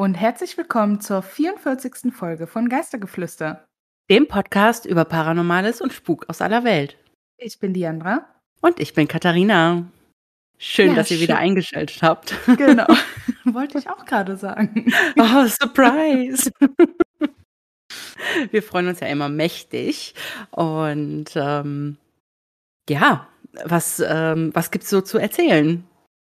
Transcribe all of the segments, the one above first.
Und herzlich willkommen zur 44. Folge von Geistergeflüster. Dem Podcast über Paranormales und Spuk aus aller Welt. Ich bin Diandra. Und ich bin Katharina. Schön, Ja, dass ihr schön. wieder eingeschaltet habt. Genau. Wollte ich auch gerade sagen. Oh, Surprise! Wir freuen uns ja immer mächtig. Und ähm, ja, was, ähm, was gibt's so zu erzählen?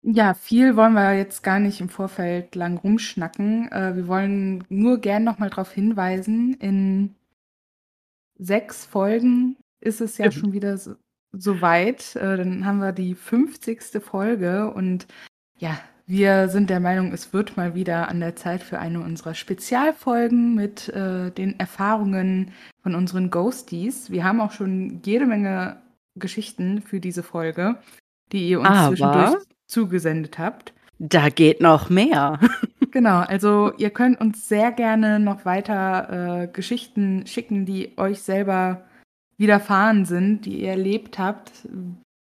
Ja, viel wollen wir jetzt gar nicht im Vorfeld lang rumschnacken. Äh, wir wollen nur gern nochmal darauf hinweisen, in sechs Folgen ist es ja Mhm. schon wieder so, so weit. Äh, dann haben wir die 50. Folge und ja, wir sind der Meinung, es wird mal wieder an der Zeit für eine unserer Spezialfolgen mit äh, den Erfahrungen von unseren Ghosties. Wir haben auch schon jede Menge Geschichten für diese Folge, die ihr uns Aber- zwischendurch zugesendet habt. Da geht noch mehr. Genau, also ihr könnt uns sehr gerne noch weiter äh, Geschichten schicken, die euch selber widerfahren sind, die ihr erlebt habt.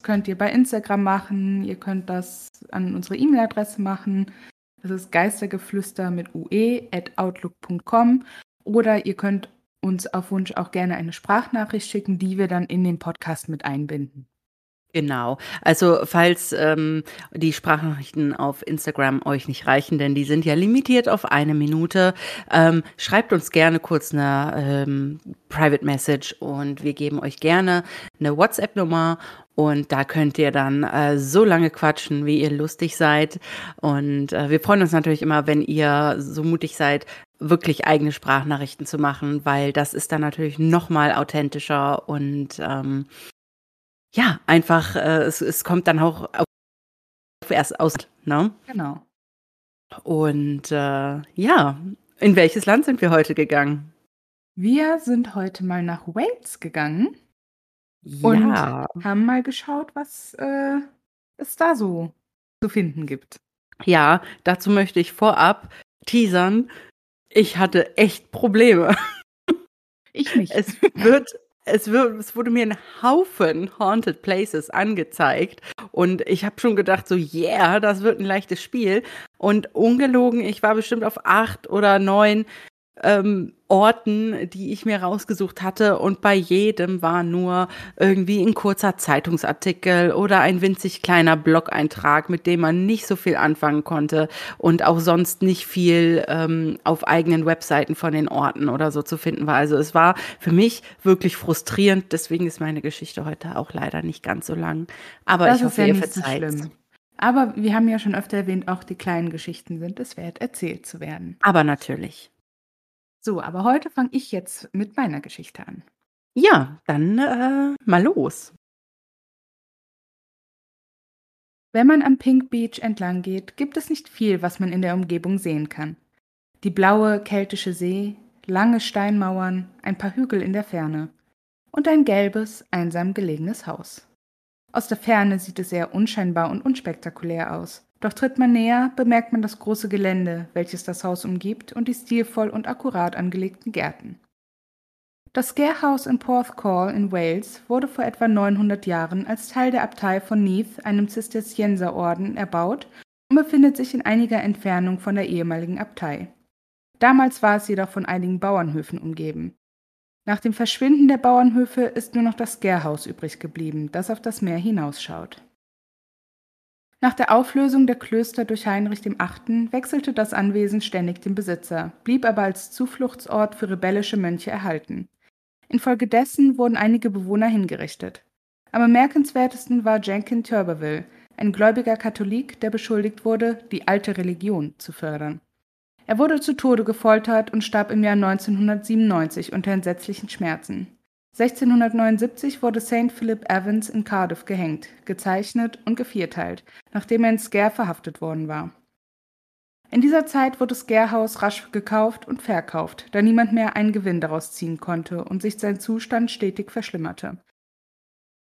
Könnt ihr bei Instagram machen, ihr könnt das an unsere E-Mail-Adresse machen. Das ist geistergeflüster mit ue at outlook.com oder ihr könnt uns auf Wunsch auch gerne eine Sprachnachricht schicken, die wir dann in den Podcast mit einbinden. Genau. Also falls ähm, die Sprachnachrichten auf Instagram euch nicht reichen, denn die sind ja limitiert auf eine Minute, ähm, schreibt uns gerne kurz eine ähm, Private Message und wir geben euch gerne eine WhatsApp-Nummer und da könnt ihr dann äh, so lange quatschen, wie ihr lustig seid. Und äh, wir freuen uns natürlich immer, wenn ihr so mutig seid, wirklich eigene Sprachnachrichten zu machen, weil das ist dann natürlich noch mal authentischer und ähm, ja, einfach, äh, es, es kommt dann auch auf, erst aus, ne? Genau. Und äh, ja, in welches Land sind wir heute gegangen? Wir sind heute mal nach Wales gegangen. Und ja, haben mal geschaut, was äh, es da so zu finden gibt. ja, dazu möchte ich vorab teasern. Ich hatte echt Probleme. Ich nicht. Es wird, es es wurde mir ein Haufen Haunted Places angezeigt und ich habe schon gedacht, so yeah, das wird ein leichtes Spiel. Und ungelogen, ich war bestimmt auf acht oder neun ähm, Orten, die ich mir rausgesucht hatte und bei jedem war nur irgendwie ein kurzer Zeitungsartikel oder ein winzig kleiner Blog-Eintrag, mit dem man nicht so viel anfangen konnte und auch sonst nicht viel ähm, auf eigenen Webseiten von den Orten oder so zu finden war. Also es war für mich wirklich frustrierend, deswegen ist meine Geschichte heute auch leider nicht ganz so lang. Aber das ich hoffe, ja ihr so verzeiht. schlimm. Aber wir haben ja schon öfter erwähnt, auch die kleinen Geschichten sind es wert, erzählt zu werden. Aber natürlich. So, aber heute fange ich jetzt mit meiner Geschichte an. Ja, dann äh, mal los. Wenn man am Pink Beach entlang geht, gibt es nicht viel, was man in der Umgebung sehen kann. Die blaue, keltische See, lange Steinmauern, ein paar Hügel in der Ferne und ein gelbes, einsam gelegenes Haus. Aus der Ferne sieht es sehr unscheinbar und unspektakulär aus. Doch tritt man näher, bemerkt man das große Gelände, welches das Haus umgibt, und die stilvoll und akkurat angelegten Gärten. Das Scare House in Porthcawl in Wales wurde vor etwa 900 Jahren als Teil der Abtei von Neath, einem Zisterzienserorden, erbaut und befindet sich in einiger Entfernung von der ehemaligen Abtei. Damals war es jedoch von einigen Bauernhöfen umgeben. Nach dem Verschwinden der Bauernhöfe ist nur noch das Scare-Haus übrig geblieben, das auf das Meer hinausschaut. Nach der Auflösung der Klöster durch Heinrich VIII. wechselte das Anwesen ständig den Besitzer, blieb aber als Zufluchtsort für rebellische Mönche erhalten. Infolgedessen wurden einige Bewohner hingerichtet. Am bemerkenswertesten war Jenkin Turberville, ein gläubiger Katholik, der beschuldigt wurde, die alte Religion zu fördern. Er wurde zu Tode gefoltert und starb im Jahr 1997 unter entsetzlichen Schmerzen. 1679 wurde St. Philip Evans in Cardiff gehängt, gezeichnet und gevierteilt, nachdem er in Scare verhaftet worden war. In dieser Zeit wurde Scare House rasch gekauft und verkauft, da niemand mehr einen Gewinn daraus ziehen konnte und sich sein Zustand stetig verschlimmerte.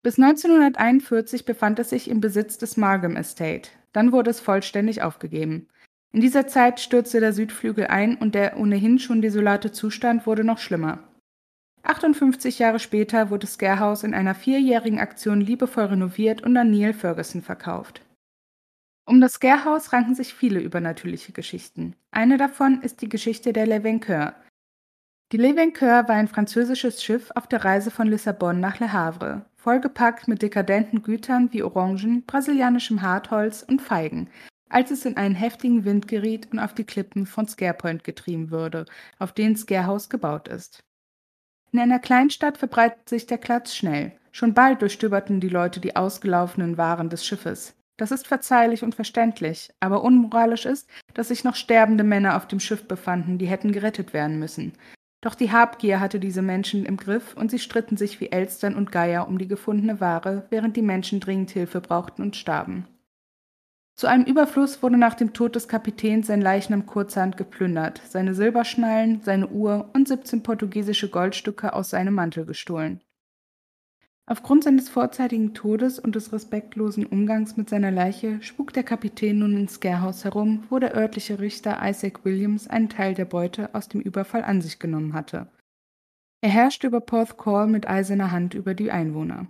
Bis 1941 befand es sich im Besitz des Margam Estate, dann wurde es vollständig aufgegeben. In dieser Zeit stürzte der Südflügel ein und der ohnehin schon desolate Zustand wurde noch schlimmer. 58 Jahre später wurde Scare House in einer vierjährigen Aktion liebevoll renoviert und an Neil Ferguson verkauft. Um das Gärhaus ranken sich viele übernatürliche Geschichten. Eine davon ist die Geschichte der Le Vainqueur. Die Le Vainqueur war ein französisches Schiff auf der Reise von Lissabon nach Le Havre, vollgepackt mit dekadenten Gütern wie Orangen, brasilianischem Hartholz und Feigen, als es in einen heftigen Wind geriet und auf die Klippen von Scarepoint getrieben wurde, auf denen Scarehouse gebaut ist. In einer Kleinstadt verbreitet sich der Klatsch schnell. Schon bald durchstöberten die Leute die ausgelaufenen Waren des Schiffes. Das ist verzeihlich und verständlich, aber unmoralisch ist, dass sich noch sterbende Männer auf dem Schiff befanden, die hätten gerettet werden müssen. Doch die Habgier hatte diese Menschen im Griff und sie stritten sich wie Elstern und Geier um die gefundene Ware, während die Menschen dringend Hilfe brauchten und starben. Zu einem Überfluss wurde nach dem Tod des Kapitäns sein Leichnam kurzerhand geplündert, seine Silberschnallen, seine Uhr und 17 portugiesische Goldstücke aus seinem Mantel gestohlen. Aufgrund seines vorzeitigen Todes und des respektlosen Umgangs mit seiner Leiche spuk der Kapitän nun ins Scarehaus herum, wo der örtliche Richter Isaac Williams einen Teil der Beute aus dem Überfall an sich genommen hatte. Er herrschte über Porth Call mit eiserner Hand über die Einwohner.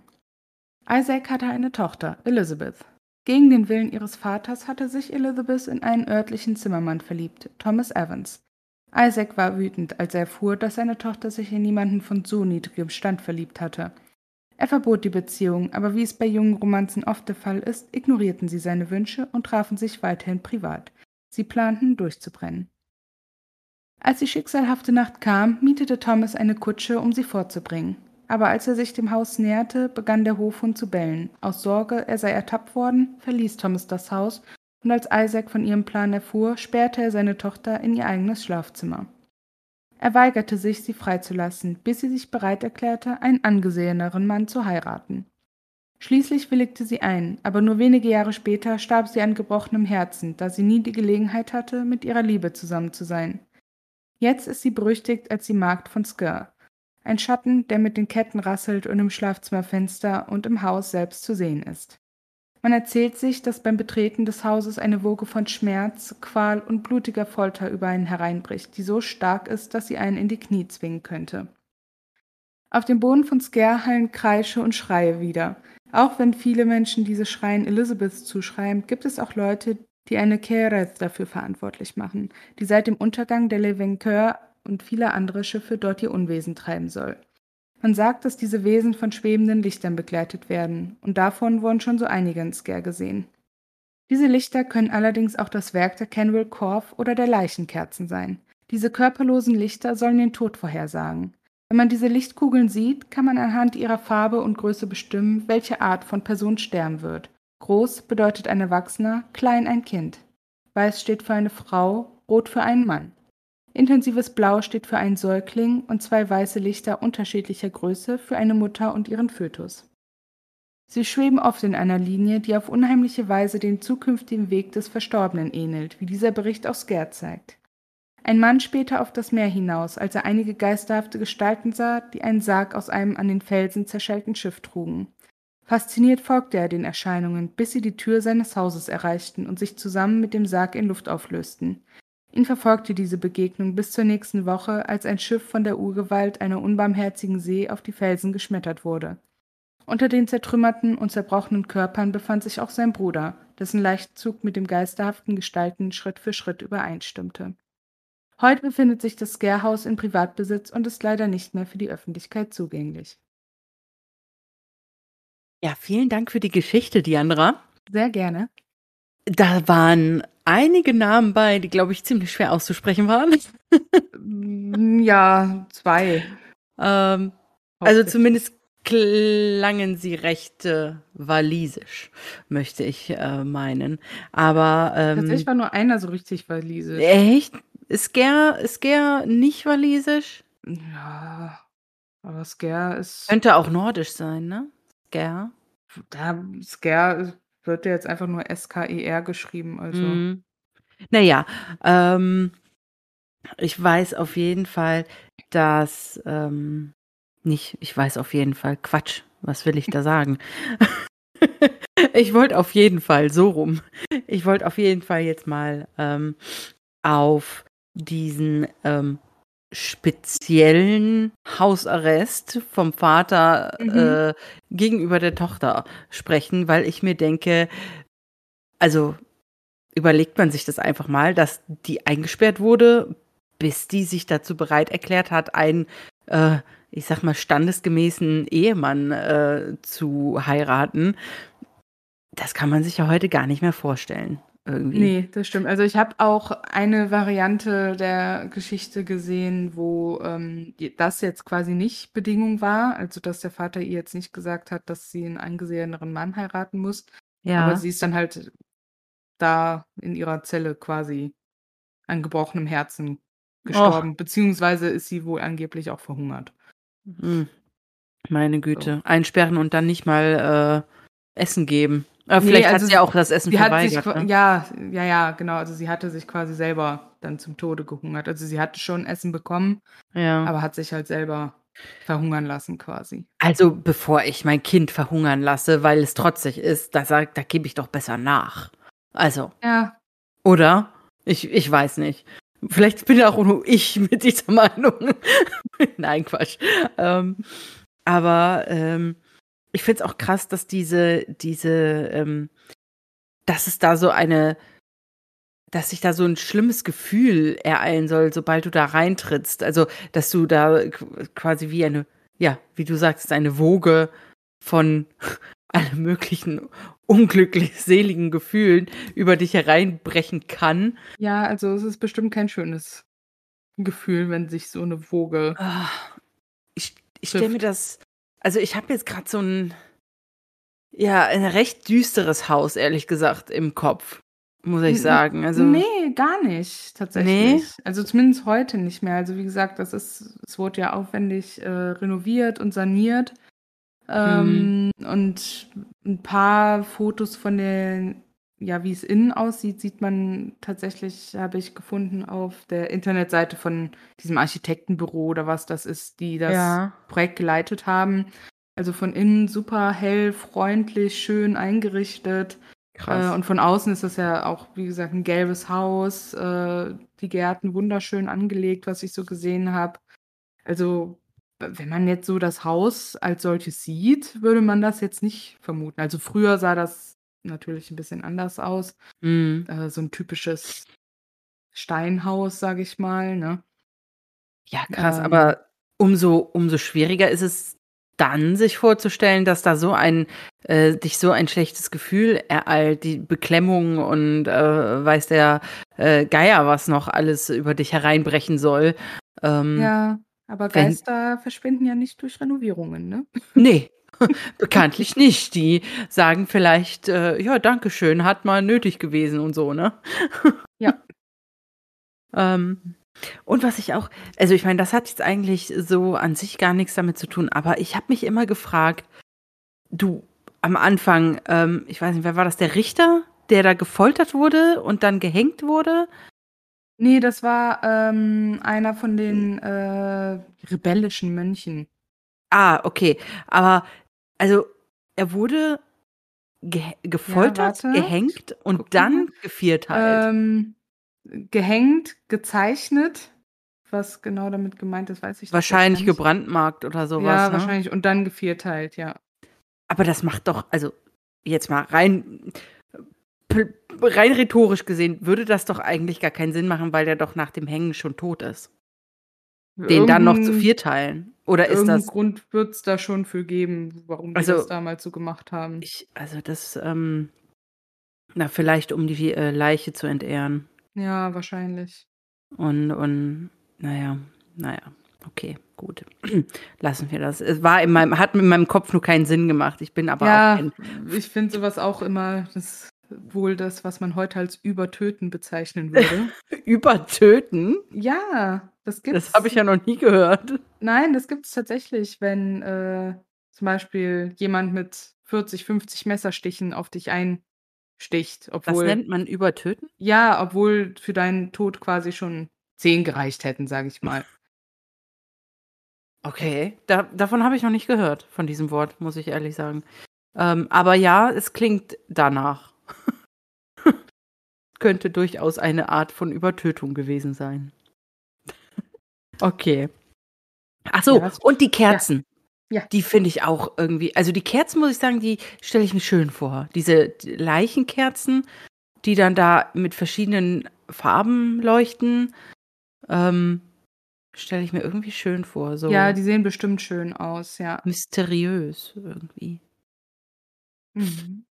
Isaac hatte eine Tochter, Elizabeth. Gegen den Willen ihres Vaters hatte sich Elizabeth in einen örtlichen Zimmermann verliebt, Thomas Evans. Isaac war wütend, als er erfuhr, dass seine Tochter sich in niemanden von so niedrigem Stand verliebt hatte. Er verbot die Beziehung, aber wie es bei jungen Romanzen oft der Fall ist, ignorierten sie seine Wünsche und trafen sich weiterhin privat. Sie planten, durchzubrennen. Als die schicksalhafte Nacht kam, mietete Thomas eine Kutsche, um sie fortzubringen. Aber als er sich dem Haus näherte, begann der Hofhund zu bellen. Aus Sorge, er sei ertappt worden, verließ Thomas das Haus, und als Isaac von ihrem Plan erfuhr, sperrte er seine Tochter in ihr eigenes Schlafzimmer. Er weigerte sich, sie freizulassen, bis sie sich bereit erklärte, einen angeseheneren Mann zu heiraten. Schließlich willigte sie ein, aber nur wenige Jahre später starb sie an gebrochenem Herzen, da sie nie die Gelegenheit hatte, mit ihrer Liebe zusammen zu sein. Jetzt ist sie berüchtigt als die Magd von Sker, ein Schatten, der mit den Ketten rasselt und im Schlafzimmerfenster und im Haus selbst zu sehen ist. Man erzählt sich, dass beim Betreten des Hauses eine Woge von Schmerz, Qual und blutiger Folter über einen hereinbricht, die so stark ist, dass sie einen in die Knie zwingen könnte. Auf dem Boden von Scare hallen Kreische und Schreie wieder. Auch wenn viele Menschen diese Schreien Elizabeth zuschreiben, gibt es auch Leute, die eine Kereth dafür verantwortlich machen, die seit dem Untergang der Le Vainqueur und vieler andere Schiffe dort ihr Unwesen treiben soll. Man sagt, dass diese Wesen von schwebenden Lichtern begleitet werden, und davon wurden schon so einige in Scare gesehen. Diese Lichter können allerdings auch das Werk der Kenwell Corf oder der Leichenkerzen sein. Diese körperlosen Lichter sollen den Tod vorhersagen. Wenn man diese Lichtkugeln sieht, kann man anhand ihrer Farbe und Größe bestimmen, welche Art von Person sterben wird. Groß bedeutet ein Erwachsener, klein ein Kind. Weiß steht für eine Frau, rot für einen Mann. Intensives Blau steht für einen Säugling und zwei weiße Lichter unterschiedlicher Größe für eine Mutter und ihren Fötus. Sie schweben oft in einer Linie, die auf unheimliche Weise dem zukünftigen Weg des Verstorbenen ähnelt, wie dieser Bericht aus Sker zeigt. Ein Mann spähte auf das Meer hinaus, als er einige geisterhafte Gestalten sah, die einen Sarg aus einem an den Felsen zerschellten Schiff trugen. Fasziniert folgte er den Erscheinungen, bis sie die Tür seines Hauses erreichten und sich zusammen mit dem Sarg in Luft auflösten. Ihn verfolgte diese Begegnung bis zur nächsten Woche, als ein Schiff von der Urgewalt einer unbarmherzigen See auf die Felsen geschmettert wurde. Unter den zertrümmerten und zerbrochenen Körpern befand sich auch sein Bruder, dessen Leichtzug mit dem geisterhaften Gestalten Schritt für Schritt übereinstimmte. Heute befindet sich das Scarehaus in Privatbesitz und ist leider nicht mehr für die Öffentlichkeit zugänglich. Ja, vielen Dank für die Geschichte, Diandra. Sehr gerne. Da waren einige Namen bei, die, glaube ich, ziemlich schwer auszusprechen waren. Mm, ja, zwei. Ähm, also zumindest klangen sie recht äh, walisisch, möchte ich äh, meinen. Aber ähm, tatsächlich war nur einer so richtig walisisch. Echt? Ist Ger, ist Ger nicht walisisch? Ja, aber Sker ist. Könnte auch nordisch sein, ne? Sker. Da, Sker wird ja jetzt einfach nur S-K-E-R geschrieben. Also. Mhm. Naja, ähm, ich weiß auf jeden Fall, dass ähm, nicht, ich weiß auf jeden Fall, Quatsch, was will ich da sagen? ich wollte auf jeden Fall so rum. Ich wollte auf jeden Fall jetzt mal ähm, auf diesen ähm, speziellen Hausarrest vom Vater mhm. äh, gegenüber der Tochter sprechen, weil ich mir denke, also überlegt man sich das einfach mal, dass die eingesperrt wurde, bis die sich dazu bereit erklärt hat, einen, äh, ich sag mal, standesgemäßen Ehemann äh, zu heiraten. Das kann man sich ja heute gar nicht mehr vorstellen. Irgendwie. Nee, das stimmt. Also ich habe auch eine Variante der Geschichte gesehen, wo ähm, das jetzt quasi nicht Bedingung war, also dass der Vater ihr jetzt nicht gesagt hat, dass sie einen angeseheneren Mann heiraten muss. Ja. Aber sie ist dann halt da in ihrer Zelle quasi an gebrochenem Herzen gestorben, beziehungsweise ist sie wohl angeblich auch verhungert. Hm. Meine Güte. Einsperren und dann nicht mal äh, Essen geben. Aber Nee, vielleicht also hat sie ja auch das Essen sich, verweigert. qua- ne? ja, ja, ja, genau. Also sie hatte sich quasi selber dann zum Tode gehungert. Also sie hatte schon Essen bekommen, ja. aber hat sich halt selber verhungern lassen quasi. Also, bevor ich mein Kind verhungern lasse, weil es trotzig ist, da sagt, da gebe ich doch besser nach. Also, Ja, oder? Ich, ich weiß nicht. Vielleicht bin ja auch nur ich mit dieser Meinung. Nein, Quatsch. Ähm, aber ähm, ich finde es auch krass, dass diese, diese, ähm, dass es da so eine, dass sich da so ein schlimmes Gefühl ereilen soll, sobald du da reintrittst. Also, dass du da qu- quasi wie eine, ja, wie du sagst, eine Woge von allen möglichen unglücklich seligen Gefühlen über dich hereinbrechen kann. ja, also es ist bestimmt kein schönes Gefühl, wenn sich so eine Woge. Ah, Ich, ich stelle mir das, also ich habe jetzt gerade so ein, ja, ein recht düsteres Haus, ehrlich gesagt, im Kopf, muss ich sagen. Also, nee, gar nicht, tatsächlich. Also zumindest heute nicht mehr. Also wie gesagt, das ist, es wurde ja aufwendig äh, renoviert und saniert. Ähm, Und ein paar Fotos von den, ja, wie es innen aussieht, sieht man tatsächlich, habe ich gefunden, auf der Internetseite von diesem Architektenbüro oder was das ist, die das ja, Projekt geleitet haben. Also von innen super hell, freundlich, schön eingerichtet. krass. Äh, und von außen ist das ja auch, wie gesagt, ein gelbes Haus. Äh, die Gärten wunderschön angelegt, was ich so gesehen habe. Also, wenn man jetzt so das Haus als solches sieht, würde man das jetzt nicht vermuten. Also früher sah das natürlich ein bisschen anders aus. Mhm. Äh, so ein typisches Steinhaus, sage ich mal. Ne? Ja, krass, Ähm. aber umso, umso schwieriger ist es dann, sich vorzustellen, dass da so ein, äh, dich so ein schlechtes Gefühl ereilt, die Beklemmung und äh, weiß der äh, Geier, was noch alles über dich hereinbrechen soll. Ähm, Ja, aber wenn- Geister verschwinden ja nicht durch Renovierungen, ne? Nee, bekanntlich nicht. Die sagen vielleicht, äh, ja, Dankeschön, hat mal nötig gewesen und so, ne? Ja. ähm, und was ich auch, also ich meine, das hat jetzt eigentlich so an sich gar nichts damit zu tun, aber ich habe mich immer gefragt, du am Anfang, ähm, ich weiß nicht, wer war das, der Richter, der da gefoltert wurde und dann gehängt wurde? Nee, das war ähm, einer von den äh, rebellischen Mönchen. Ah, okay, aber also er wurde ge gefoltert, warte. gehängt und Guck dann mal. gevierteilt. Ähm, gehängt, gezeichnet. Was genau damit gemeint ist, weiß ich Wahrscheinlich nicht. gebrandmarkt oder sowas. Ja, ne? wahrscheinlich. Und dann gevierteilt, ja. Aber das macht doch, also jetzt mal rein, rein rhetorisch gesehen, würde das doch eigentlich gar keinen Sinn machen, weil der doch nach dem Hängen schon tot ist. Den dann noch zu Irgendein- vierteilen. Oder ist das. Grund wird es da schon für geben, warum die Also- das damals so gemacht haben. Ich, also das, ähm, na, vielleicht um die äh, Leiche zu entehren. Ja, wahrscheinlich. Und, und, naja, naja, okay, gut. Lassen wir das. Es war in meinem, hat in meinem Kopf nur keinen Sinn gemacht. Ich bin aber auch ja, kein, ich finde sowas auch immer, das wohl das, was man heute als Übertöten bezeichnen würde. übertöten. ja, das gibt's. Das habe ich ja noch nie gehört. Nein, das gibt es tatsächlich, wenn äh, zum Beispiel jemand mit 40, 50 Messerstichen auf dich einsticht, Das obwohl nennt man übertöten? ja, obwohl für deinen Tod quasi schon zehn gereicht hätten, sage ich mal. Okay. Da, davon habe ich noch nicht gehört, von diesem Wort, muss ich ehrlich sagen. Ähm, aber ja, es klingt danach. Könnte durchaus eine Art von Übertötung gewesen sein. Okay. Ach so, Ja, und die Kerzen. Ja. Die finde ich auch irgendwie, also die Kerzen, muss ich sagen, die stelle ich mir schön vor. Diese Leichenkerzen die dann da mit verschiedenen Farben leuchten. Ähm, Stelle ich mir irgendwie schön vor. So Ja, die sehen bestimmt schön aus, ja. mysteriös irgendwie. Mhm.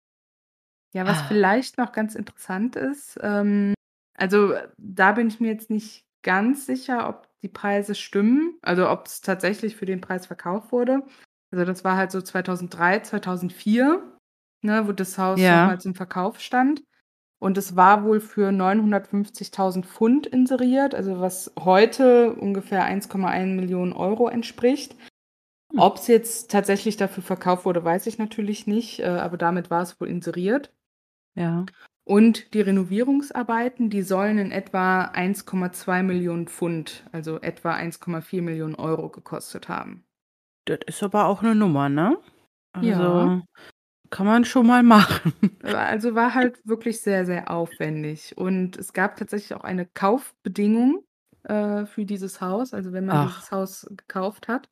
Ja, was Ah. vielleicht noch ganz interessant ist, ähm, also äh, da bin ich mir jetzt nicht ganz sicher, ob die Preise stimmen, also ob es tatsächlich für den Preis verkauft wurde. Also das war halt so 2003, 2004, ne, wo das Haus Ja. nochmal zum Verkauf stand. Und es war wohl für 950.000 Pfund inseriert, also was heute ungefähr 1,1 Millionen Euro entspricht. Hm. Ob es jetzt tatsächlich dafür verkauft wurde, weiß ich natürlich nicht, äh, aber damit war es wohl inseriert. Ja. Und die Renovierungsarbeiten, die sollen in etwa 1,2 Millionen Pfund, also etwa 1,4 Millionen Euro gekostet haben. Das ist aber auch eine Nummer, ne? Also Ja. kann man schon mal machen. Äh, Also war halt wirklich sehr, sehr aufwendig. Und es gab tatsächlich auch eine Kaufbedingung äh, für dieses Haus, also wenn man Ach. dieses Haus gekauft hat.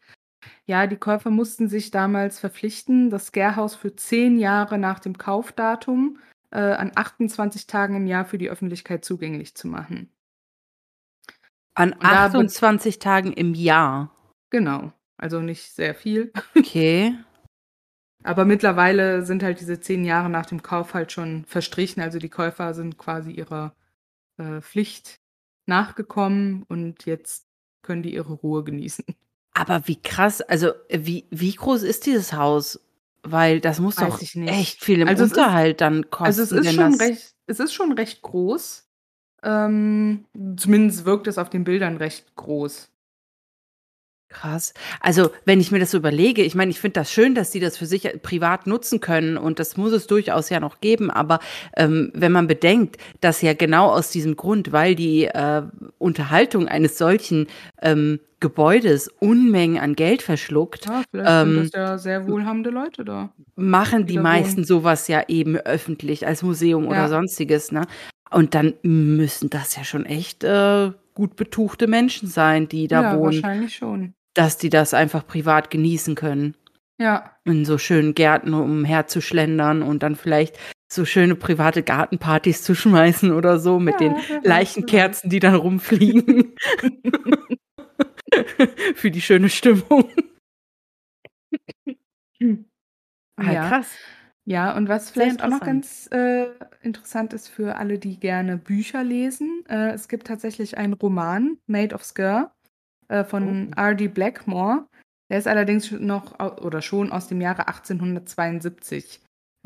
Ja, die Käufer mussten sich damals verpflichten, das Gärhaus für zehn Jahre nach dem Kaufdatum äh, an 28 Tagen im Jahr für die Öffentlichkeit zugänglich zu machen. An Und da be- 28 Tagen im Jahr. Genau, also nicht sehr viel. Okay. Aber mittlerweile sind halt diese zehn Jahre nach dem Kauf halt schon verstrichen. Also die Käufer sind quasi ihrer äh, Pflicht nachgekommen und jetzt können die ihre Ruhe genießen. Aber wie krass, also wie, wie groß ist dieses Haus? Weil das muss Weiß doch echt viel im Also es ist- Unterhalt dann kosten. Also es ist schon recht, es ist schon recht groß. Ähm, zumindest wirkt es auf den Bildern recht groß. Krass. Also, wenn ich mir das so überlege, ich meine, ich finde das schön, dass sie das für sich privat nutzen können und das muss es durchaus ja noch geben, aber ähm, wenn man bedenkt, dass ja genau aus diesem Grund, weil die äh, Unterhaltung eines solchen ähm, Gebäudes Unmengen an Geld verschluckt, Ja, vielleicht Ähm, sind das ja sehr wohlhabende Leute da. machen die da meisten wohnen. sowas ja eben öffentlich als Museum oder Ja. sonstiges, ne? Und dann müssen das ja schon echt äh, gut betuchte Menschen sein, die da ja, wohnen, wahrscheinlich schon. Dass die das einfach privat genießen können. Ja, in so schönen Gärten umherzuschlendern und dann vielleicht so schöne private Gartenpartys zu schmeißen oder so mit Ja, den Leichenkerzen, die dann rumfliegen. Für die schöne Stimmung. Ah, ja. krass. Ja, und was vielleicht auch noch ganz äh, interessant ist für alle, die gerne Bücher lesen, äh, es gibt tatsächlich einen Roman, Made of Sker, äh, von Oh. R.D. Blackmore. Der ist allerdings noch oder schon aus dem Jahre 1872.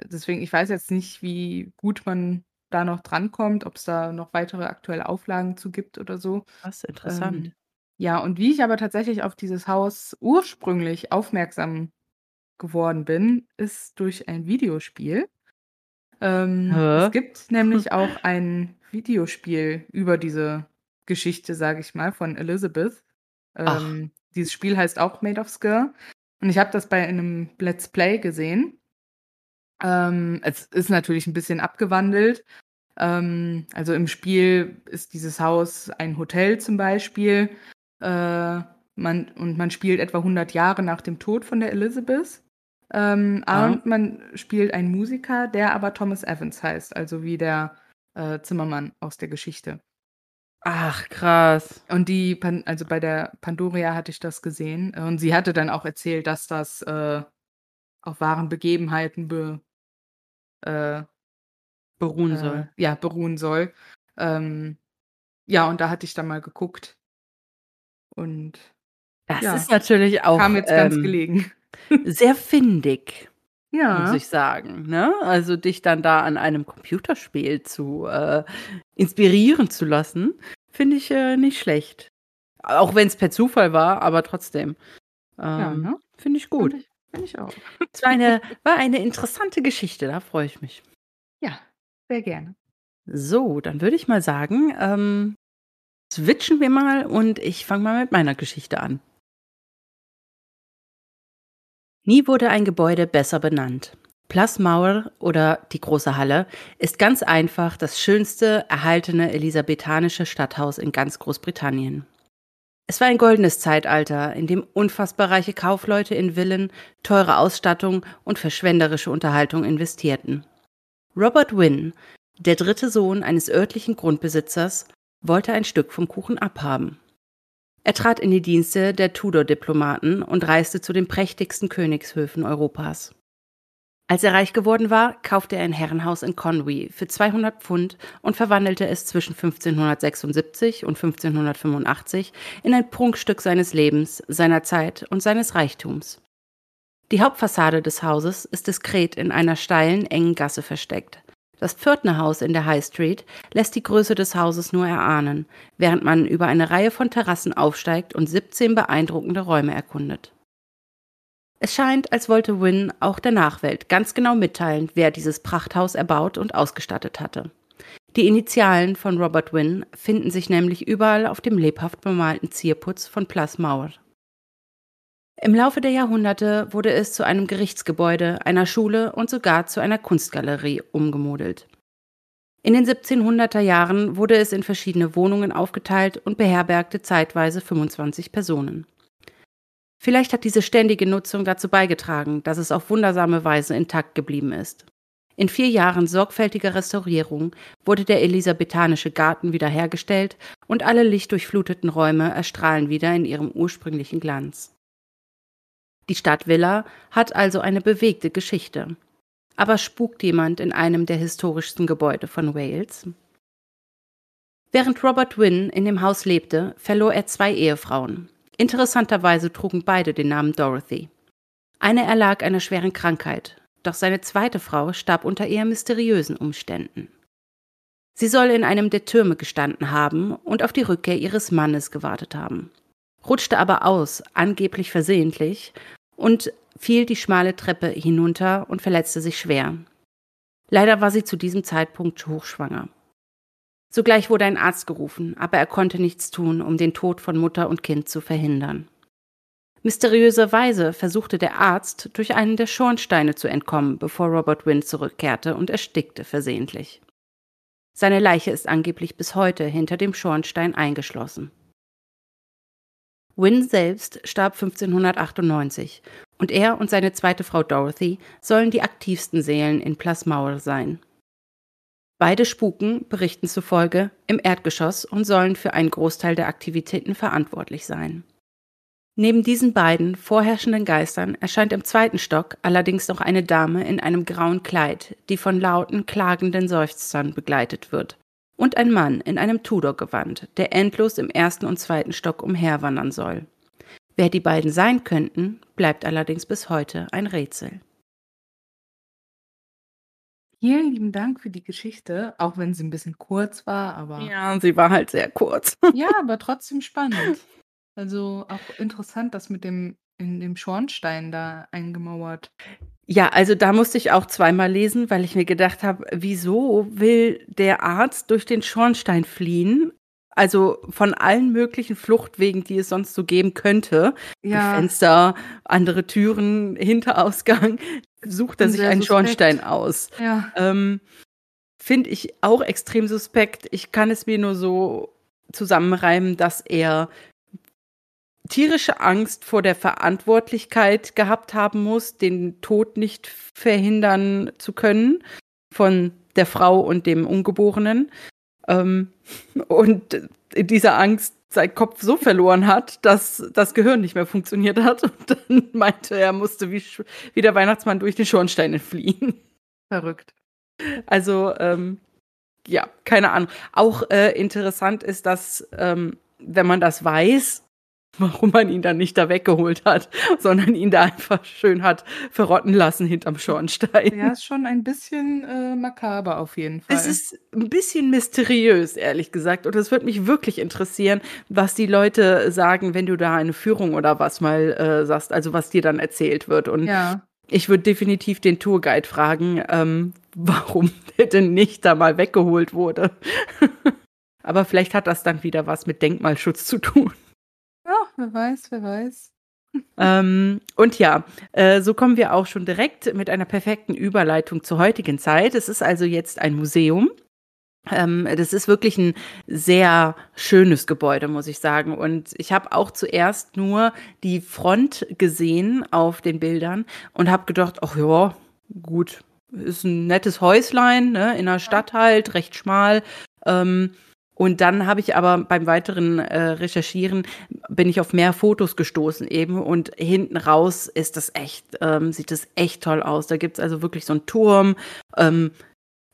Deswegen, ich weiß jetzt nicht, wie gut man da noch drankommt, ob es da noch weitere aktuelle Auflagen zu gibt oder so. Krass, interessant. Ähm, ja, und wie ich aber tatsächlich auf dieses Haus ursprünglich aufmerksam geworden bin, ist durch ein Videospiel. Ähm, es gibt nämlich auch ein Videospiel über diese Geschichte, sage ich mal, von Elizabeth. Ähm, dieses Spiel heißt auch Made of Sker. Und ich habe das bei einem Let's Play gesehen. Ähm, es ist natürlich ein bisschen abgewandelt. Ähm, also im Spiel ist dieses Haus ein Hotel zum Beispiel. Äh, man, und man spielt etwa 100 Jahre nach dem Tod von der Elizabeth. Ähm. Und man spielt einen Musiker, der aber Thomas Evans heißt, also wie der äh, Zimmermann aus der Geschichte. Ach, krass. Und die, Pan also bei der Pandoria hatte ich das gesehen. äh, Und sie hatte dann auch erzählt, dass das äh, auf wahren Begebenheiten be, äh, Beruhen äh, soll. ja, beruhen soll. Ähm, ja, und da hatte ich dann mal geguckt. Und Das ja, ist natürlich auch kam jetzt ganz ähm, gelegen. sehr findig. Muss Ja, ich sagen. Ne? Also dich dann da an einem Computerspiel zu äh, inspirieren zu lassen, finde ich äh, nicht schlecht. Auch wenn es per Zufall war, aber trotzdem. ja, Ähm, ne? Finde ich gut. Finde ich, find ich auch. Es war eine, war eine interessante Geschichte, da freue ich mich. Ja, sehr gerne. So, dann würde ich mal sagen, ähm, switchen wir mal und ich fange mal mit meiner Geschichte an. Nie wurde ein Gebäude besser benannt. Place Mauer oder die große Halle ist ganz einfach das schönste erhaltene elisabethanische Stadthaus in ganz Großbritannien. Es war ein goldenes Zeitalter, in dem unfassbar reiche Kaufleute in Villen, teure Ausstattung und verschwenderische Unterhaltung investierten. Robert Wynne, Der dritte Sohn eines örtlichen Grundbesitzers wollte ein Stück vom Kuchen abhaben. Er trat in die Dienste der Tudor-Diplomaten und reiste zu den prächtigsten Königshöfen Europas. Als er reich geworden war, kaufte er ein Herrenhaus in Conwy für 200 Pfund und verwandelte es zwischen 1576 und 1585 in ein Prunkstück seines Lebens, seiner Zeit und seines Reichtums. Die Hauptfassade des Hauses ist diskret in einer steilen, engen Gasse versteckt. Das Pförtnerhaus in der High Street lässt die Größe des Hauses nur erahnen, während man über eine Reihe von Terrassen aufsteigt und 17 beeindruckende Räume erkundet. Es scheint, als wollte Wynne auch der Nachwelt ganz genau mitteilen, wer dieses Prachthaus erbaut und ausgestattet hatte. Die Initialen von Robert Wynne finden sich nämlich überall auf dem lebhaft bemalten Zierputz von Place Mauer. Im Laufe der Jahrhunderte wurde es zu einem Gerichtsgebäude, einer Schule und sogar zu einer Kunstgalerie umgemodelt. In den 1700er Jahren wurde es in verschiedene Wohnungen aufgeteilt und beherbergte zeitweise 25 Personen. Vielleicht hat diese ständige Nutzung dazu beigetragen, dass es auf wundersame Weise intakt geblieben ist. In vier Jahren sorgfältiger Restaurierung wurde der elisabethanische Garten wiederhergestellt und alle lichtdurchfluteten Räume erstrahlen wieder in ihrem ursprünglichen Glanz. Die Stadt Villa hat also eine bewegte Geschichte. Aber spukt jemand in einem der historischsten Gebäude von Wales? Während Robert Wynne in dem Haus lebte, verlor er zwei Ehefrauen. Interessanterweise trugen beide den Namen Dorothy. Eine erlag einer schweren Krankheit, doch seine zweite Frau starb unter eher mysteriösen Umständen. Sie soll in einem der Türme gestanden haben und auf die Rückkehr ihres Mannes gewartet haben, rutschte aber aus, angeblich versehentlich, und fiel die schmale Treppe hinunter und verletzte sich schwer. Leider war sie zu diesem Zeitpunkt hochschwanger. Sogleich wurde ein Arzt gerufen, aber er konnte nichts tun, um den Tod von Mutter und Kind zu verhindern. Mysteriöserweise versuchte der Arzt, durch einen der Schornsteine zu entkommen, bevor Robert Wynne zurückkehrte und erstickte versehentlich. Seine Leiche ist angeblich bis heute hinter dem Schornstein eingeschlossen. Wynne selbst starb 1598 und er und seine zweite Frau Dorothy sollen die aktivsten Seelen in Plasmaur sein. Beide spuken, Berichten zufolge, im Erdgeschoss und sollen für einen Großteil der Aktivitäten verantwortlich sein. Neben diesen beiden vorherrschenden Geistern erscheint im zweiten Stock allerdings noch eine Dame in einem grauen Kleid, die von lauten, klagenden Seufzern begleitet wird und ein Mann in einem Tudor-Gewand, der endlos im ersten und zweiten Stock umherwandern soll. Wer die beiden sein könnten, bleibt allerdings bis heute ein Rätsel. Vielen lieben Dank für die Geschichte, auch wenn sie ein bisschen kurz war, aber. Ja, sie war halt sehr kurz. ja, aber trotzdem spannend. Also auch interessant, das mit dem in dem Schornstein da eingemauert. Ja, also da musste ich auch zweimal lesen, weil ich mir gedacht habe, wieso will der Arzt durch den Schornstein fliehen? Also von allen möglichen Fluchtwegen, die es sonst so geben könnte, ja. Fenster, andere Türen, Hinterausgang, sucht er sich einen suspekt. Schornstein aus. Ja. Ähm, Finde ich auch extrem suspekt. Ich kann es mir nur so zusammenreimen, dass er tierische Angst vor der Verantwortlichkeit gehabt haben muss, den Tod nicht verhindern zu können von der Frau und dem Ungeborenen. Ähm, und in dieser Angst sein Kopf so verloren hat, dass das Gehirn nicht mehr funktioniert hat. Und dann meinte er, musste wie, wie der Weihnachtsmann durch die Schornsteine fliehen. Verrückt. Also, ähm, ja, keine Ahnung. Auch äh, interessant ist, dass, ähm, wenn man das weiß, warum man ihn dann nicht da weggeholt hat, sondern ihn da einfach schön hat verrotten lassen hinterm Schornstein. Ja, ist schon ein bisschen äh, makaber auf jeden Fall. Es ist ein bisschen mysteriös, ehrlich gesagt. Und es würde mich wirklich interessieren, was die Leute sagen, wenn du da eine Führung oder was mal äh, sagst, also was dir dann erzählt wird. Und ja. ich würde definitiv den Tourguide fragen, ähm, warum der denn nicht da mal weggeholt wurde. Aber vielleicht hat das dann wieder was mit Denkmalschutz zu tun. Wer weiß, wer weiß. ähm, und ja, äh, so kommen wir auch schon direkt mit einer perfekten Überleitung zur heutigen Zeit. Es ist also jetzt ein Museum. Ähm, das ist wirklich ein sehr schönes Gebäude, muss ich sagen. Und ich habe auch zuerst nur die Front gesehen auf den Bildern und habe gedacht, ach ja, gut, ist ein nettes Häuslein, ne, in der Stadt halt, recht schmal. Ähm, und dann habe ich aber beim weiteren äh, Recherchieren bin ich auf mehr Fotos gestoßen eben und hinten raus ist das echt, ähm, sieht das echt toll aus. Da gibt's also wirklich so einen Turm, ähm,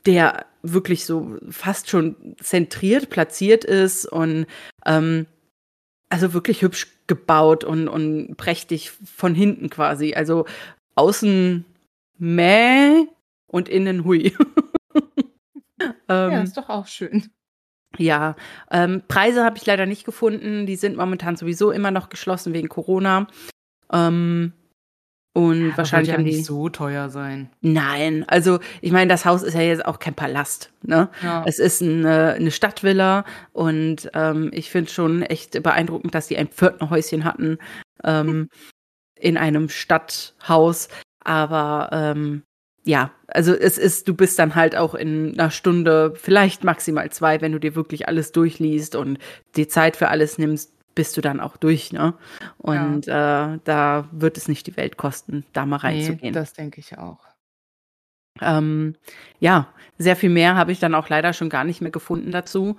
der wirklich so fast schon zentriert platziert ist und ähm, also wirklich hübsch gebaut und, und prächtig von hinten quasi. Also außen mäh und innen hui. ähm, ja, ist doch auch schön. Ja, ähm, Preise habe ich leider nicht gefunden. Die sind momentan sowieso immer noch geschlossen wegen Corona. Ähm, und ja, wahrscheinlich wird ja nicht so teuer sein. Nein, also ich meine, das Haus ist ja jetzt auch kein Palast. Ne? Ja. Es ist eine, eine Stadtvilla und ähm, ich finde schon echt beeindruckend, dass die ein Pförtnerhäuschen hatten ähm, in einem Stadthaus. Aber ähm, ja, also es ist, du bist dann halt auch in einer Stunde, vielleicht maximal zwei, wenn du dir wirklich alles durchliest und die Zeit für alles nimmst, bist du dann auch durch, ne? Und ja. äh, da wird es nicht die Welt kosten, da mal reinzugehen. Nee, das denke ich auch. Ähm, ja, sehr viel mehr habe ich dann auch leider schon gar nicht mehr gefunden dazu.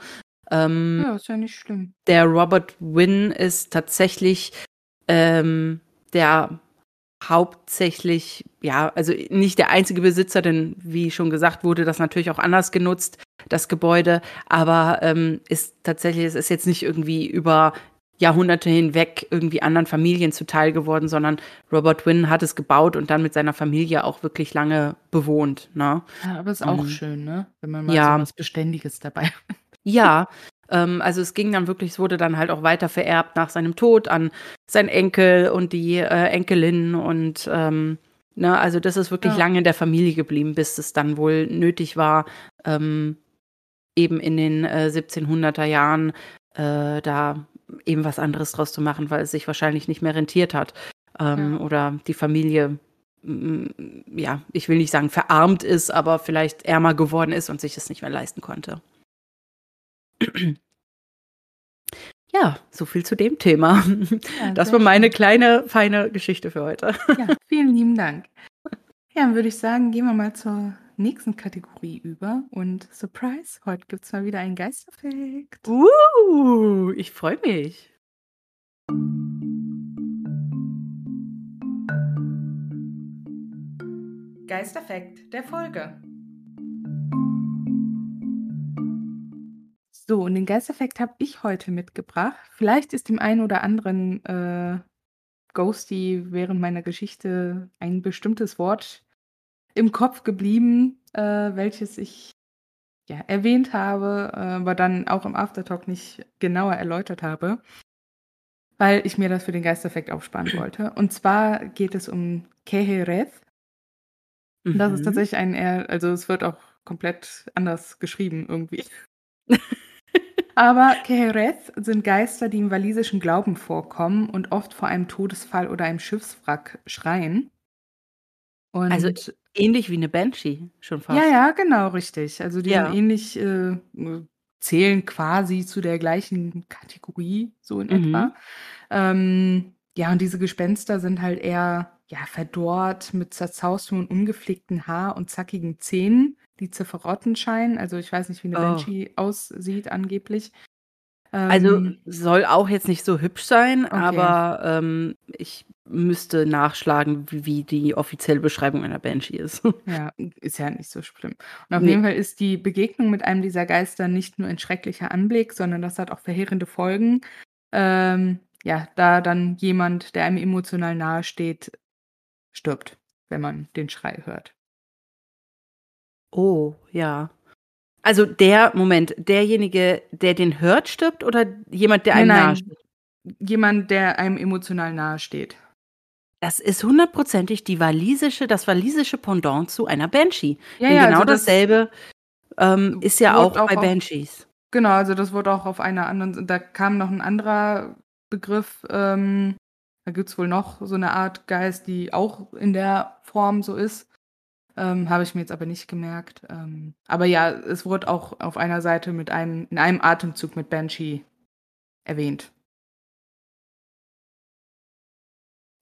Ähm, ja, ist ja nicht schlimm. Der Robert Wynn ist tatsächlich ähm, der hauptsächlich, ja, also nicht der einzige Besitzer, denn wie schon gesagt wurde, das natürlich auch anders genutzt, das Gebäude, aber ähm, ist tatsächlich, es ist jetzt nicht irgendwie über Jahrhunderte hinweg irgendwie anderen Familien zuteil geworden, sondern Robert Wynn hat es gebaut und dann mit seiner Familie auch wirklich lange bewohnt. Ne? Ja, aber ist auch um, schön, ne? Wenn man mal ja. so was Beständiges dabei hat. Ja, ähm, also es ging dann wirklich, es wurde dann halt auch weiter vererbt nach seinem Tod an sein Enkel und die äh, Enkelin und ähm, ne, also das ist wirklich ja. lange in der Familie geblieben, bis es dann wohl nötig war, ähm, eben in den äh, 1700er Jahren äh, da eben was anderes draus zu machen, weil es sich wahrscheinlich nicht mehr rentiert hat ähm, ja. oder die Familie ja, ich will nicht sagen verarmt ist, aber vielleicht ärmer geworden ist und sich es nicht mehr leisten konnte. Ja, so viel zu dem Thema. Ja, das war meine schön. kleine, feine Geschichte für heute. Ja, vielen lieben Dank. Ja, dann würde ich sagen, gehen wir mal zur nächsten Kategorie über. Und Surprise, heute gibt es mal wieder einen Geisteffekt. Uh, ich freue mich. Geisteffekt der Folge. So, und den Geisteffekt habe ich heute mitgebracht. Vielleicht ist dem einen oder anderen äh, Ghosty während meiner Geschichte ein bestimmtes Wort im Kopf geblieben, äh, welches ich ja, erwähnt habe, äh, aber dann auch im Aftertalk nicht genauer erläutert habe, weil ich mir das für den Geisteffekt aufsparen wollte. Und zwar geht es um Kehereth. Mhm. Das ist mhm. tatsächlich ein eher, also es wird auch komplett anders geschrieben irgendwie. Aber Kehereth sind Geister, die im walisischen Glauben vorkommen und oft vor einem Todesfall oder einem Schiffswrack schreien. Und also ähnlich wie eine Banshee schon fast. Ja, ja, genau, richtig. Also die ja. ähnlich äh, zählen quasi zu der gleichen Kategorie, so in mhm. etwa. Ähm, ja, und diese Gespenster sind halt eher ja, verdorrt mit zerzaustem und ungepflegten Haar und zackigen Zähnen die zu verrotten scheinen. Also ich weiß nicht, wie eine oh. Banshee aussieht angeblich. Also ähm, soll auch jetzt nicht so hübsch sein, okay. aber ähm, ich müsste nachschlagen, wie, wie, die offizielle Beschreibung einer Banshee ist. Ja, ist ja nicht so schlimm. Und auf nee. jeden Fall ist die Begegnung mit einem dieser Geister nicht nur ein schrecklicher Anblick, sondern das hat auch verheerende Folgen. Ähm, ja, da dann jemand, der einem emotional nahe steht, stirbt, wenn man den Schrei hört. Oh, ja. Also der, Moment, derjenige, der den hört, stirbt oder jemand, der einem nahe steht? Jemand, der einem emotional nahe steht. Das ist hundertprozentig die walisische, das walisische Pendant zu einer Banshee. Ja, ja, genau also das dasselbe ähm, ist ja auch, auch bei Banshees. genau, also das wurde auch auf einer anderen, da kam noch ein anderer Begriff, ähm, da gibt es wohl noch so eine Art Geist, die auch in der Form so ist. Ähm, Habe ich mir jetzt aber nicht gemerkt. Ähm, aber ja, es wurde auch auf einer Seite mit einem, in einem Atemzug mit Banshee erwähnt.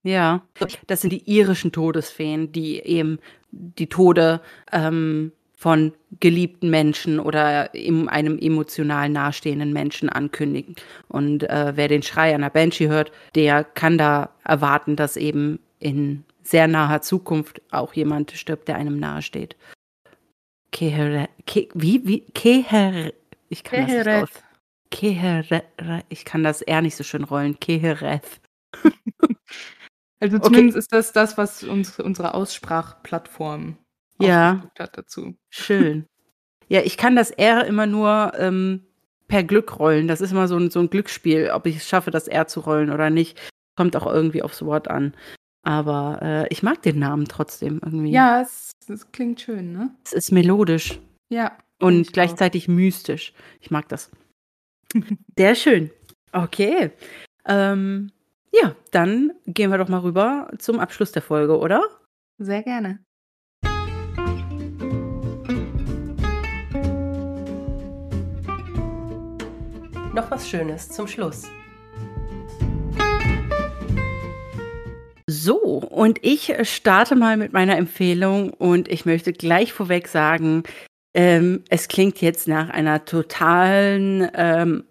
Ja, das sind die irischen Todesfeen, die eben die Tode ähm, von geliebten Menschen oder einem emotional nahestehenden Menschen ankündigen. Und äh, wer den Schrei einer Banshee hört, der kann da erwarten, dass eben in sehr naher Zukunft auch jemand stirbt, der einem nahesteht. Kehere, ke, wie, wie, Keher, ich kann Kehereth. das nicht aus. Kehere, ich kann das eher nicht so schön rollen. Kehereth. also zumindest okay. ist das das, was uns unsere Aussprachplattform ja. hat dazu. Schön. Ja, ich kann das R immer nur ähm, per Glück rollen. Das ist immer so ein, so ein Glücksspiel, ob ich es schaffe, das R zu rollen oder nicht. Kommt auch irgendwie aufs Wort an. Aber äh, ich mag den Namen trotzdem irgendwie. Ja, es, es klingt schön, ne? Es ist melodisch. Ja. Und gleichzeitig auch. mystisch. Ich mag das. Sehr schön. Okay. Ähm, ja, dann gehen wir doch mal rüber zum Abschluss der Folge, oder? Sehr gerne. Noch was Schönes zum Schluss. So, und ich starte mal mit meiner Empfehlung und ich möchte gleich vorweg sagen, ähm, es klingt jetzt nach einer totalen ähm,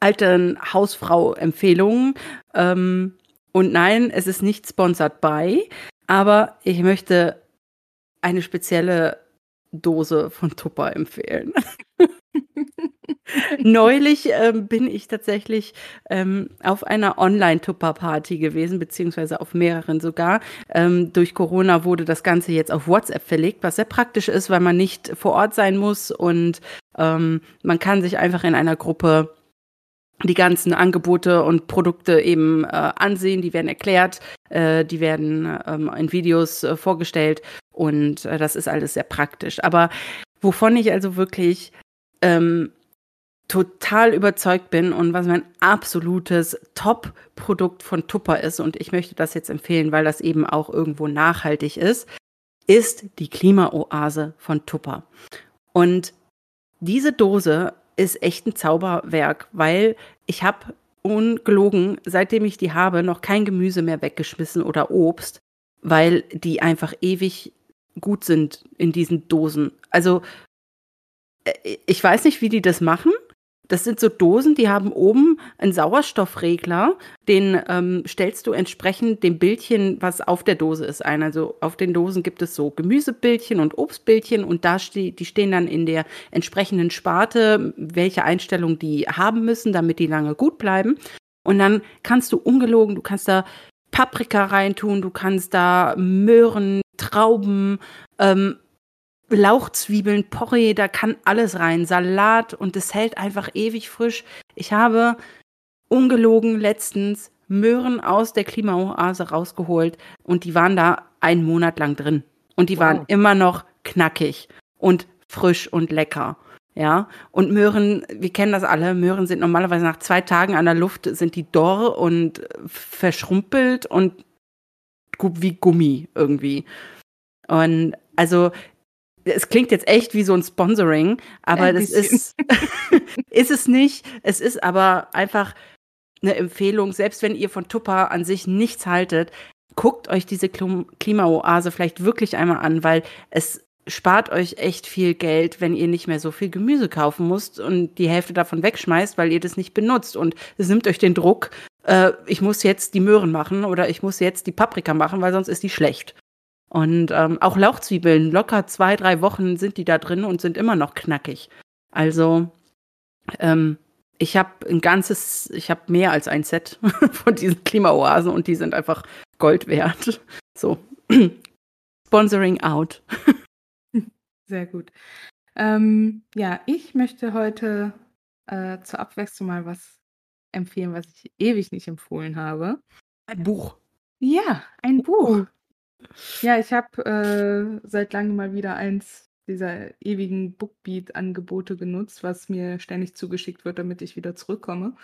alten Hausfrau-Empfehlung. Ähm, und nein, es ist nicht sponsored by, aber ich möchte eine spezielle Dose von Tupper empfehlen. Neulich ähm, bin ich tatsächlich ähm, auf einer Online-Tupper-Party gewesen, beziehungsweise auf mehreren sogar. Ähm, durch Corona wurde das Ganze jetzt auf WhatsApp verlegt, was sehr praktisch ist, weil man nicht vor Ort sein muss und ähm, man kann sich einfach in einer Gruppe die ganzen Angebote und Produkte eben äh, ansehen, die werden erklärt, äh, die werden ähm, in Videos äh, vorgestellt und äh, das ist alles sehr praktisch. Aber wovon ich also wirklich ähm, total überzeugt bin und was mein absolutes Top-Produkt von Tupper ist, und ich möchte das jetzt empfehlen, weil das eben auch irgendwo nachhaltig ist, ist die Klimaoase von Tupper. Und diese Dose ist echt ein Zauberwerk, weil ich habe ungelogen, seitdem ich die habe, noch kein Gemüse mehr weggeschmissen oder Obst, weil die einfach ewig gut sind in diesen Dosen. Also ich weiß nicht, wie die das machen. Das sind so Dosen, die haben oben einen Sauerstoffregler, den ähm, stellst du entsprechend dem Bildchen, was auf der Dose ist, ein. Also auf den Dosen gibt es so Gemüsebildchen und Obstbildchen und da ste die stehen dann in der entsprechenden Sparte, welche Einstellung die haben müssen, damit die lange gut bleiben. Und dann kannst du ungelogen, du kannst da Paprika reintun, du kannst da Möhren, Trauben, ähm, Lauchzwiebeln, Porree, da kann alles rein, Salat und es hält einfach ewig frisch. Ich habe ungelogen letztens Möhren aus der Klimaoase rausgeholt und die waren da einen Monat lang drin. Und die wow. waren immer noch knackig und frisch und lecker. Ja, und Möhren, wir kennen das alle, Möhren sind normalerweise nach zwei Tagen an der Luft, sind die dorr und verschrumpelt und wie Gummi irgendwie. Und also es klingt jetzt echt wie so ein Sponsoring, aber ein das ist, ist es nicht. Es ist aber einfach eine Empfehlung, selbst wenn ihr von Tupper an sich nichts haltet, guckt euch diese Klimaoase vielleicht wirklich einmal an, weil es spart euch echt viel Geld, wenn ihr nicht mehr so viel Gemüse kaufen müsst und die Hälfte davon wegschmeißt, weil ihr das nicht benutzt. Und es nimmt euch den Druck, äh, ich muss jetzt die Möhren machen oder ich muss jetzt die Paprika machen, weil sonst ist die schlecht. Und ähm, auch Lauchzwiebeln, locker zwei, drei Wochen sind die da drin und sind immer noch knackig. Also ähm, ich habe ein ganzes, ich habe mehr als ein Set von diesen Klimaoasen und die sind einfach Gold wert. So, Sponsoring out. Sehr gut. Ähm, ja, ich möchte heute äh, zur Abwechslung mal was empfehlen, was ich ewig nicht empfohlen habe. Ein Buch. Ja, ein Buch. Ja, ich habe äh, seit langem mal wieder eins dieser ewigen Bookbeat-Angebote genutzt, was mir ständig zugeschickt wird, damit ich wieder zurückkomme.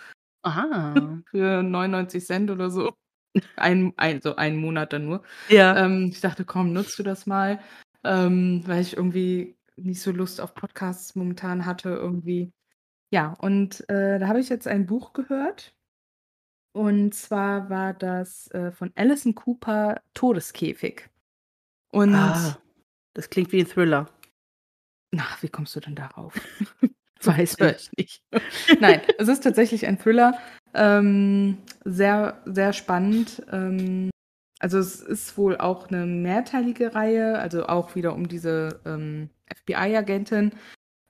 Aha. Für 99 Cent oder so. Ein, also einen Monat dann nur. Ja. Ähm, ich dachte, komm, nutzt du das mal, ähm, weil ich irgendwie nicht so Lust auf Podcasts momentan hatte irgendwie. Ja, und äh, da habe ich jetzt ein Buch gehört Und zwar war das äh, von Alison Cooper Todeskäfig. Und Ah, das klingt wie ein Thriller. ach, wie kommst du denn darauf? Weiß ich nicht. Nein, es ist tatsächlich ein Thriller. Ähm, sehr, sehr spannend. Ähm, also es ist wohl auch eine mehrteilige Reihe, also auch wieder um diese ähm, FBI-Agentin,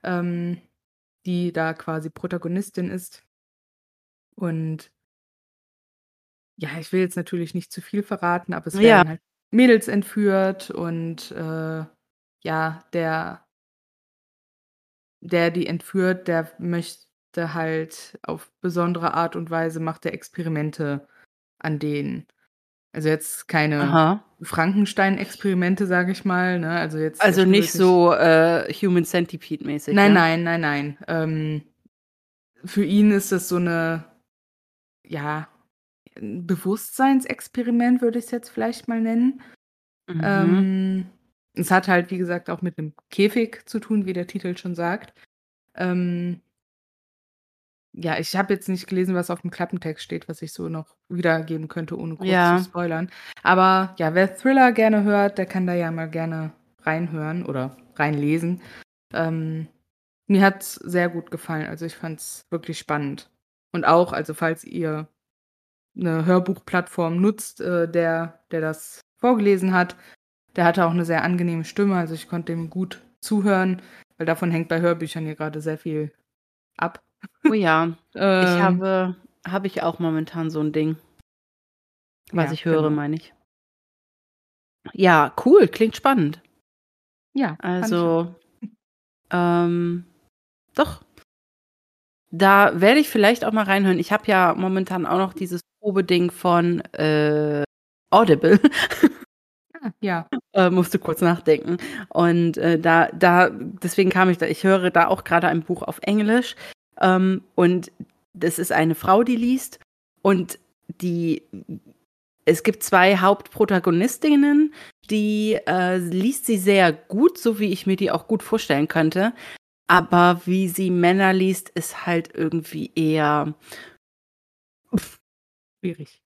ähm, die da quasi Protagonistin ist. Und ja, ich will jetzt natürlich nicht zu viel verraten, aber es Ja. werden halt Mädels entführt und äh, ja, der, der die entführt, der möchte halt auf besondere Art und Weise macht er Experimente an denen. Also jetzt keine Aha. Frankenstein-Experimente, sage ich mal. Ne? Also jetzt Also nicht so äh, Human Centipede-mäßig. Nein, ja? nein, nein, nein. Ähm, für ihn ist das so eine, ja, ein Bewusstseinsexperiment, würde ich es jetzt vielleicht mal nennen. Mhm. Ähm, es hat halt, wie gesagt, auch mit einem Käfig zu tun, wie der Titel schon sagt. Ähm, ja, ich habe jetzt nicht gelesen, was auf dem Klappentext steht, was ich so noch wiedergeben könnte, ohne groß Ja. zu spoilern. Aber ja, wer Thriller gerne hört, der kann da ja mal gerne reinhören oder reinlesen. Ähm, mir hat es sehr gut gefallen. Also ich fand es wirklich spannend. Und auch, also falls ihr eine Hörbuchplattform nutzt, äh, der, der das vorgelesen hat, der hatte auch eine sehr angenehme Stimme. Also ich konnte ihm gut zuhören, weil davon hängt bei Hörbüchern hier gerade sehr viel ab. oh ja, ich Ähm, habe, habe ich auch momentan so ein Ding. Was Ja, ich höre, genau. meine ich. Ja, cool, klingt spannend. Ja, ich. Also, ähm, doch. Da werde ich vielleicht auch mal reinhören. Ich habe ja momentan auch noch dieses Probeding von äh, Audible. Ah, ja. äh, musste kurz nachdenken. Und äh, da, da, deswegen kam ich da, ich höre da auch gerade ein Buch auf Englisch. Ähm, und das ist eine Frau, die liest. Und die, es gibt zwei Hauptprotagonistinnen, die äh, liest sie sehr gut, so wie ich mir die auch gut vorstellen könnte. Aber wie sie Männer liest, ist halt irgendwie eher Schwierig.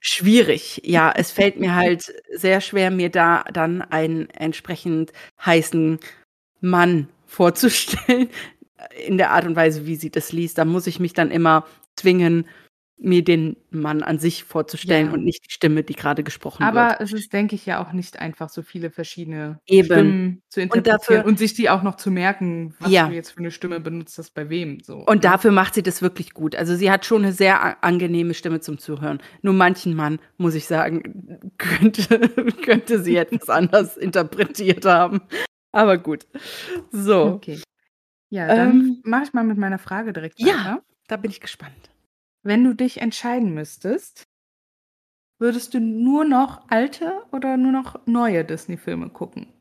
schwierig. Ja, es fällt mir halt sehr schwer, mir da dann einen entsprechend heißen Mann vorzustellen, in der Art und Weise, wie sie das liest. Da muss ich mich dann immer zwingen, mir den Mann an sich vorzustellen Ja. und nicht die Stimme, die gerade gesprochen wird. Aber es ist, denke ich, ja auch nicht einfach, so viele verschiedene Eben. Stimmen zu interpretieren dafür- und, sich die auch noch zu merken, was Ja. du jetzt für eine Stimme benutzt hast, bei wem. So. Und ne? dafür macht sie das wirklich gut. Also sie hat schon eine sehr angenehme Stimme zum Zuhören. Nur manchen Mann, muss ich sagen, könnte, könnte sie etwas anders interpretiert haben. Aber gut. So, Okay. Ja, dann Ähm, mache ich mal mit meiner Frage direkt ja. weiter. da bin ich gespannt. Wenn du dich entscheiden müsstest, würdest du nur noch alte oder nur noch neue Disney-Filme gucken?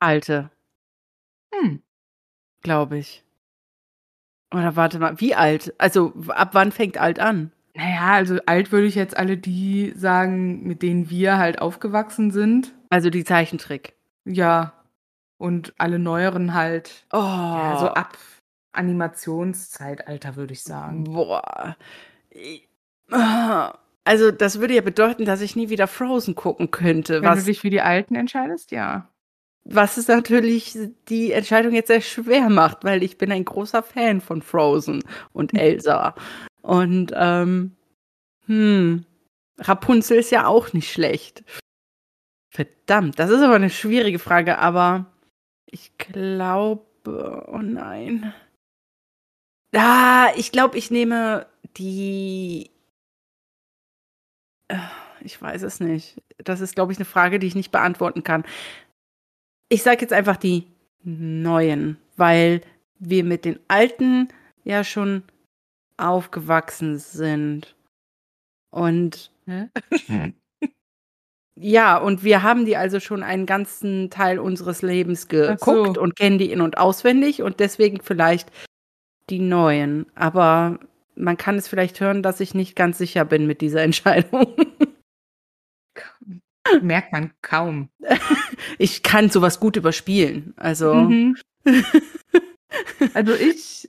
Alte, Hm. glaube ich. Oder warte mal, wie alt? Also ab wann fängt alt an? Naja, also alt würde ich jetzt alle die sagen, mit denen wir halt aufgewachsen sind. Also die Zeichentrick. Ja. Und alle neueren halt, Oh, ja, so ab Animationszeitalter, würde ich sagen. boah. Ah. Also das würde ja bedeuten, dass ich nie wieder Frozen gucken könnte. Wenn Was du dich für die alten entscheidest, ja. Was es natürlich die Entscheidung jetzt sehr schwer macht, weil ich bin ein großer Fan von Frozen und Elsa. Und ähm, hm, Rapunzel ist ja auch nicht schlecht. Verdammt, das ist aber eine schwierige Frage, aber ich glaube, oh nein. Ah, ich glaube, ich nehme die. Äh, Ich weiß es nicht. Das ist, glaube ich, eine Frage, die ich nicht beantworten kann. Ich sage jetzt einfach die neuen, weil wir mit den alten ja schon aufgewachsen sind. Und Hä? ja, und wir haben die also schon einen ganzen Teil unseres Lebens Ach so. geguckt und kennen die in- und auswendig und deswegen vielleicht die neuen. Aber man kann es vielleicht hören, dass ich nicht ganz sicher bin mit dieser Entscheidung. Merkt man kaum. Ich kann sowas gut überspielen. Also, Mhm. Also ich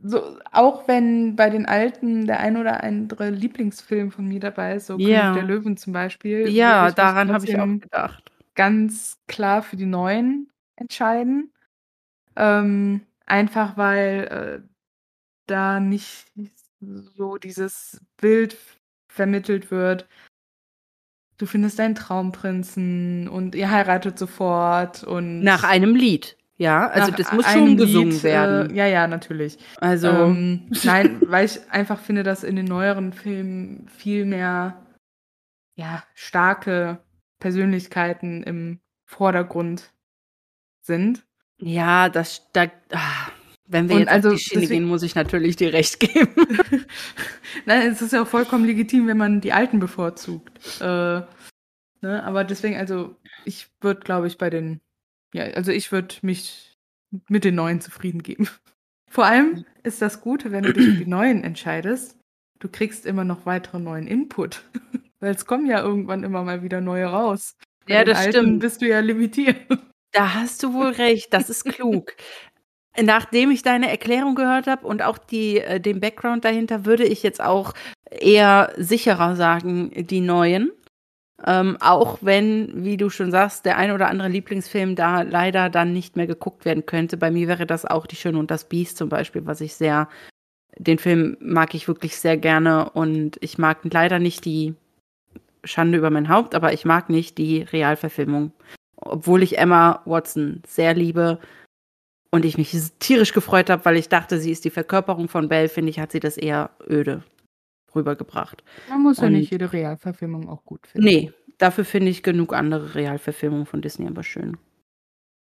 so, auch wenn bei den alten der ein oder andere Lieblingsfilm von mir dabei ist, so Ja. König der Löwen zum Beispiel, Ja, daran habe ich auch gedacht. ganz klar für die neuen entscheiden. Ähm, einfach weil äh, da nicht so dieses Bild vermittelt wird. Du findest deinen Traumprinzen und ihr heiratet sofort und Nach einem Lied. Ja, also das muss schon gesungen Lied, werden. Äh, ja, ja, natürlich. Also, Ähm, nein, weil ich einfach finde, dass in den neueren Filmen viel mehr ja, starke Persönlichkeiten im Vordergrund sind. ja, das, da, ah, wenn wir Und jetzt also auf die Schiene deswegen- gehen, muss ich natürlich dir recht geben. Nein, es ist ja auch vollkommen legitim, wenn man die Alten bevorzugt. Äh, ne? Aber deswegen, also ich würde, glaube ich, bei den, ja, also ich würde mich mit den Neuen zufrieden geben. Vor allem ist das Gute, wenn du dich für die Neuen entscheidest, du kriegst immer noch weitere neuen Input. Weil es kommen ja irgendwann immer mal wieder neue raus. Bei Ja, das Alten stimmt. bist du ja limitiert. Da hast du wohl recht, das ist klug. Nachdem ich deine Erklärung gehört habe und auch die, äh, den Background dahinter, würde ich jetzt auch eher sicherer sagen, die neuen. Ähm, auch wenn, wie du schon sagst, der ein oder andere Lieblingsfilm da leider dann nicht mehr geguckt werden könnte. Bei mir wäre das auch Die Schöne und das Biest zum Beispiel, was ich sehr, den Film mag ich wirklich sehr gerne und ich mag leider nicht die Schande über mein Haupt, aber ich mag nicht die Realverfilmung obwohl ich Emma Watson sehr liebe und ich mich tierisch gefreut habe, weil ich dachte, sie ist die Verkörperung von Belle, finde ich, hat sie das eher öde rübergebracht. Man muss ja Und- nicht jede Realverfilmung auch gut finden. Nee, dafür finde ich genug andere Realverfilmungen von Disney aber schön.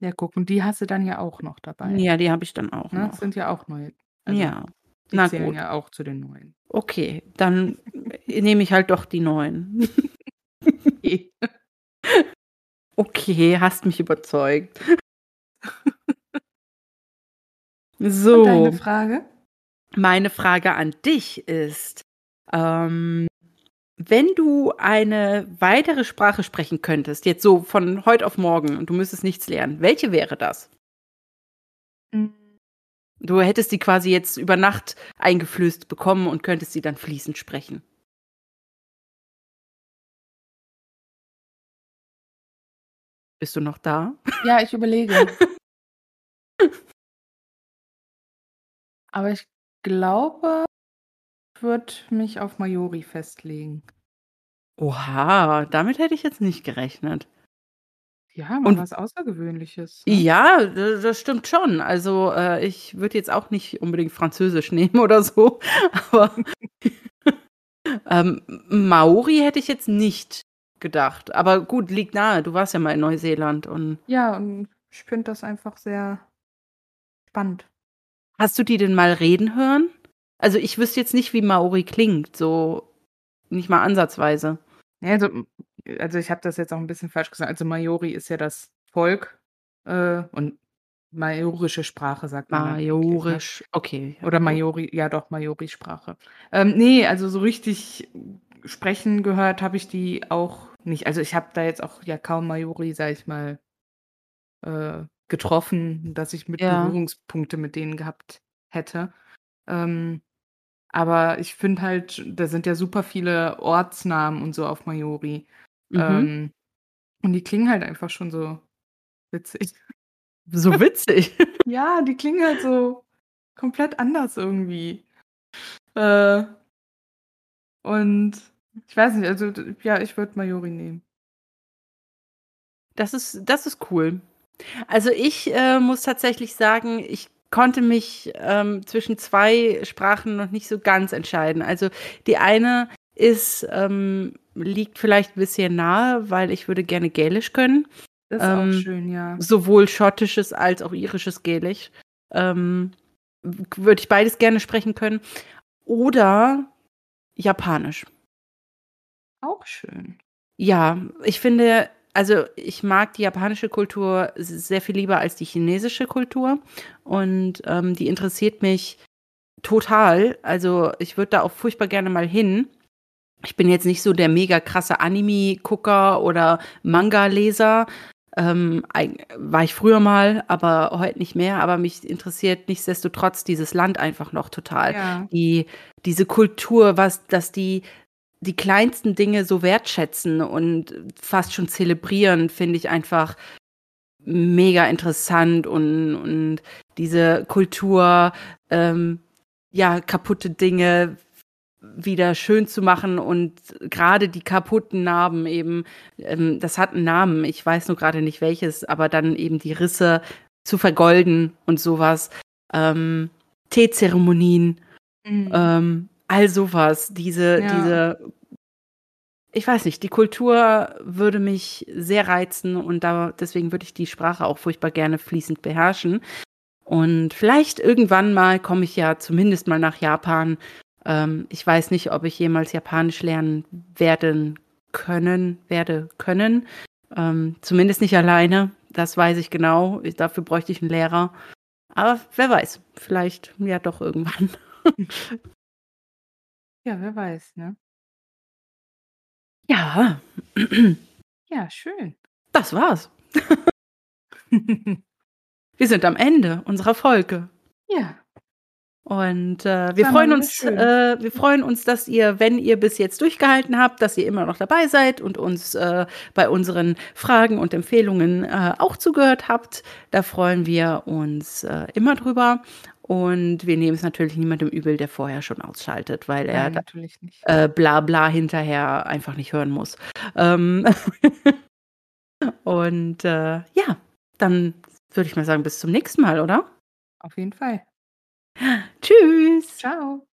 Ja, guck, und die hast du dann ja auch noch dabei. Ja, die habe ich dann auch Ne? noch. Das sind ja auch neue. Also, ja, Die na zählen gut. ja auch zu den neuen. Okay, dann nehme ich halt doch die neuen. Okay, hast mich überzeugt. So. Und deine Frage? Meine Frage an dich ist, ähm, wenn du eine weitere Sprache sprechen könntest, jetzt so von heute auf morgen und du müsstest nichts lernen, welche wäre das? Du hättest die quasi jetzt über Nacht eingeflößt bekommen und könntest sie dann fließend sprechen. Bist du noch da? Ja, ich überlege. Aber ich glaube, ich würde mich auf Majori festlegen. Oha, damit hätte ich jetzt nicht gerechnet. Ja, mal Und- was Außergewöhnliches. ne? Ja, das stimmt schon. Also äh, ich würde jetzt auch nicht unbedingt Französisch nehmen oder so, aber ähm, Maori hätte ich jetzt nicht gedacht. Aber gut, liegt nahe. Du warst ja mal in Neuseeland und Ja, und ich finde das einfach sehr spannend. Hast du die denn mal reden hören? Also ich wüsste jetzt nicht, wie Maori klingt, so nicht mal ansatzweise. Ja, also, also ich habe das jetzt auch ein bisschen falsch gesagt. Also Majori ist ja das Volk äh, und majorische Sprache sagt man. ne? Majorisch, okay. Oder Majori, ja doch, Majori-Sprache. Ähm, nee, also so richtig sprechen gehört habe ich die auch nicht. Also ich habe da jetzt auch ja kaum Majori, sag ich mal, äh, getroffen, dass ich mit Ja. Berührungspunkte mit denen gehabt hätte. Ähm, aber ich finde halt, da sind ja super viele Ortsnamen und so auf Majori. Mhm. Ähm, und die klingen halt einfach schon so witzig. so witzig. Ja, die klingen halt so komplett anders irgendwie. Äh, und ich weiß nicht, also ja, ich würde Majori nehmen. Das ist, das ist cool. Also ich äh, muss tatsächlich sagen, ich konnte mich ähm, zwischen zwei Sprachen noch nicht so ganz entscheiden. Also die eine ist, ähm, liegt vielleicht ein bisschen nahe, weil ich würde gerne Gälisch können. Das ist Ähm, auch schön, ja. Sowohl schottisches als auch irisches Gälisch. Ähm, würde ich beides gerne sprechen können. Oder Japanisch. Auch schön. Ja, ich finde, also ich mag die japanische Kultur sehr viel lieber als die chinesische Kultur und ähm, die interessiert mich total. Also ich würde da auch furchtbar gerne mal hin. Ich bin jetzt nicht so der mega krasse Anime-Gucker oder Manga-Leser, Ähm, war ich früher mal, aber heute nicht mehr. Aber mich interessiert nichtsdestotrotz dieses Land einfach noch total. Ja. Die, diese Kultur, was, dass die die kleinsten Dinge so wertschätzen und fast schon zelebrieren, finde ich einfach mega interessant und, und diese Kultur, ähm, ja, kaputte Dinge wieder schön zu machen und gerade die kaputten Narben eben, ähm, das hat einen Namen, ich weiß nur gerade nicht welches, aber dann eben die Risse zu vergolden und sowas. Ähm, Teezeremonien, Mhm. ähm, all sowas, diese, Ja. diese, ich weiß nicht, die Kultur würde mich sehr reizen und da, deswegen würde ich die Sprache auch furchtbar gerne fließend beherrschen. Und vielleicht irgendwann mal komme ich ja zumindest mal nach Japan. Ähm, ich weiß nicht, ob ich jemals Japanisch lernen werden können, werde können. Ähm, zumindest nicht alleine. Das weiß ich genau. Ich, dafür bräuchte ich einen Lehrer. Aber wer weiß, vielleicht ja doch irgendwann. Ja, wer weiß, ne? Ja, Ja, schön. das war's. Wir sind am Ende unserer Folge. Ja, Und äh, wir war mal freuen wieder uns, schön. äh, wir freuen uns, dass ihr, wenn ihr bis jetzt durchgehalten habt, dass ihr immer noch dabei seid und uns äh, bei unseren Fragen und Empfehlungen äh, auch zugehört habt. Da freuen wir uns äh, immer drüber. Und wir nehmen es natürlich niemandem übel, der vorher schon ausschaltet, weil er nein, natürlich nicht. äh, bla bla hinterher einfach nicht hören muss. Ähm und äh, ja, dann würde ich mal sagen, bis zum nächsten Mal, oder? Auf jeden Fall. Tschüss. Ciao.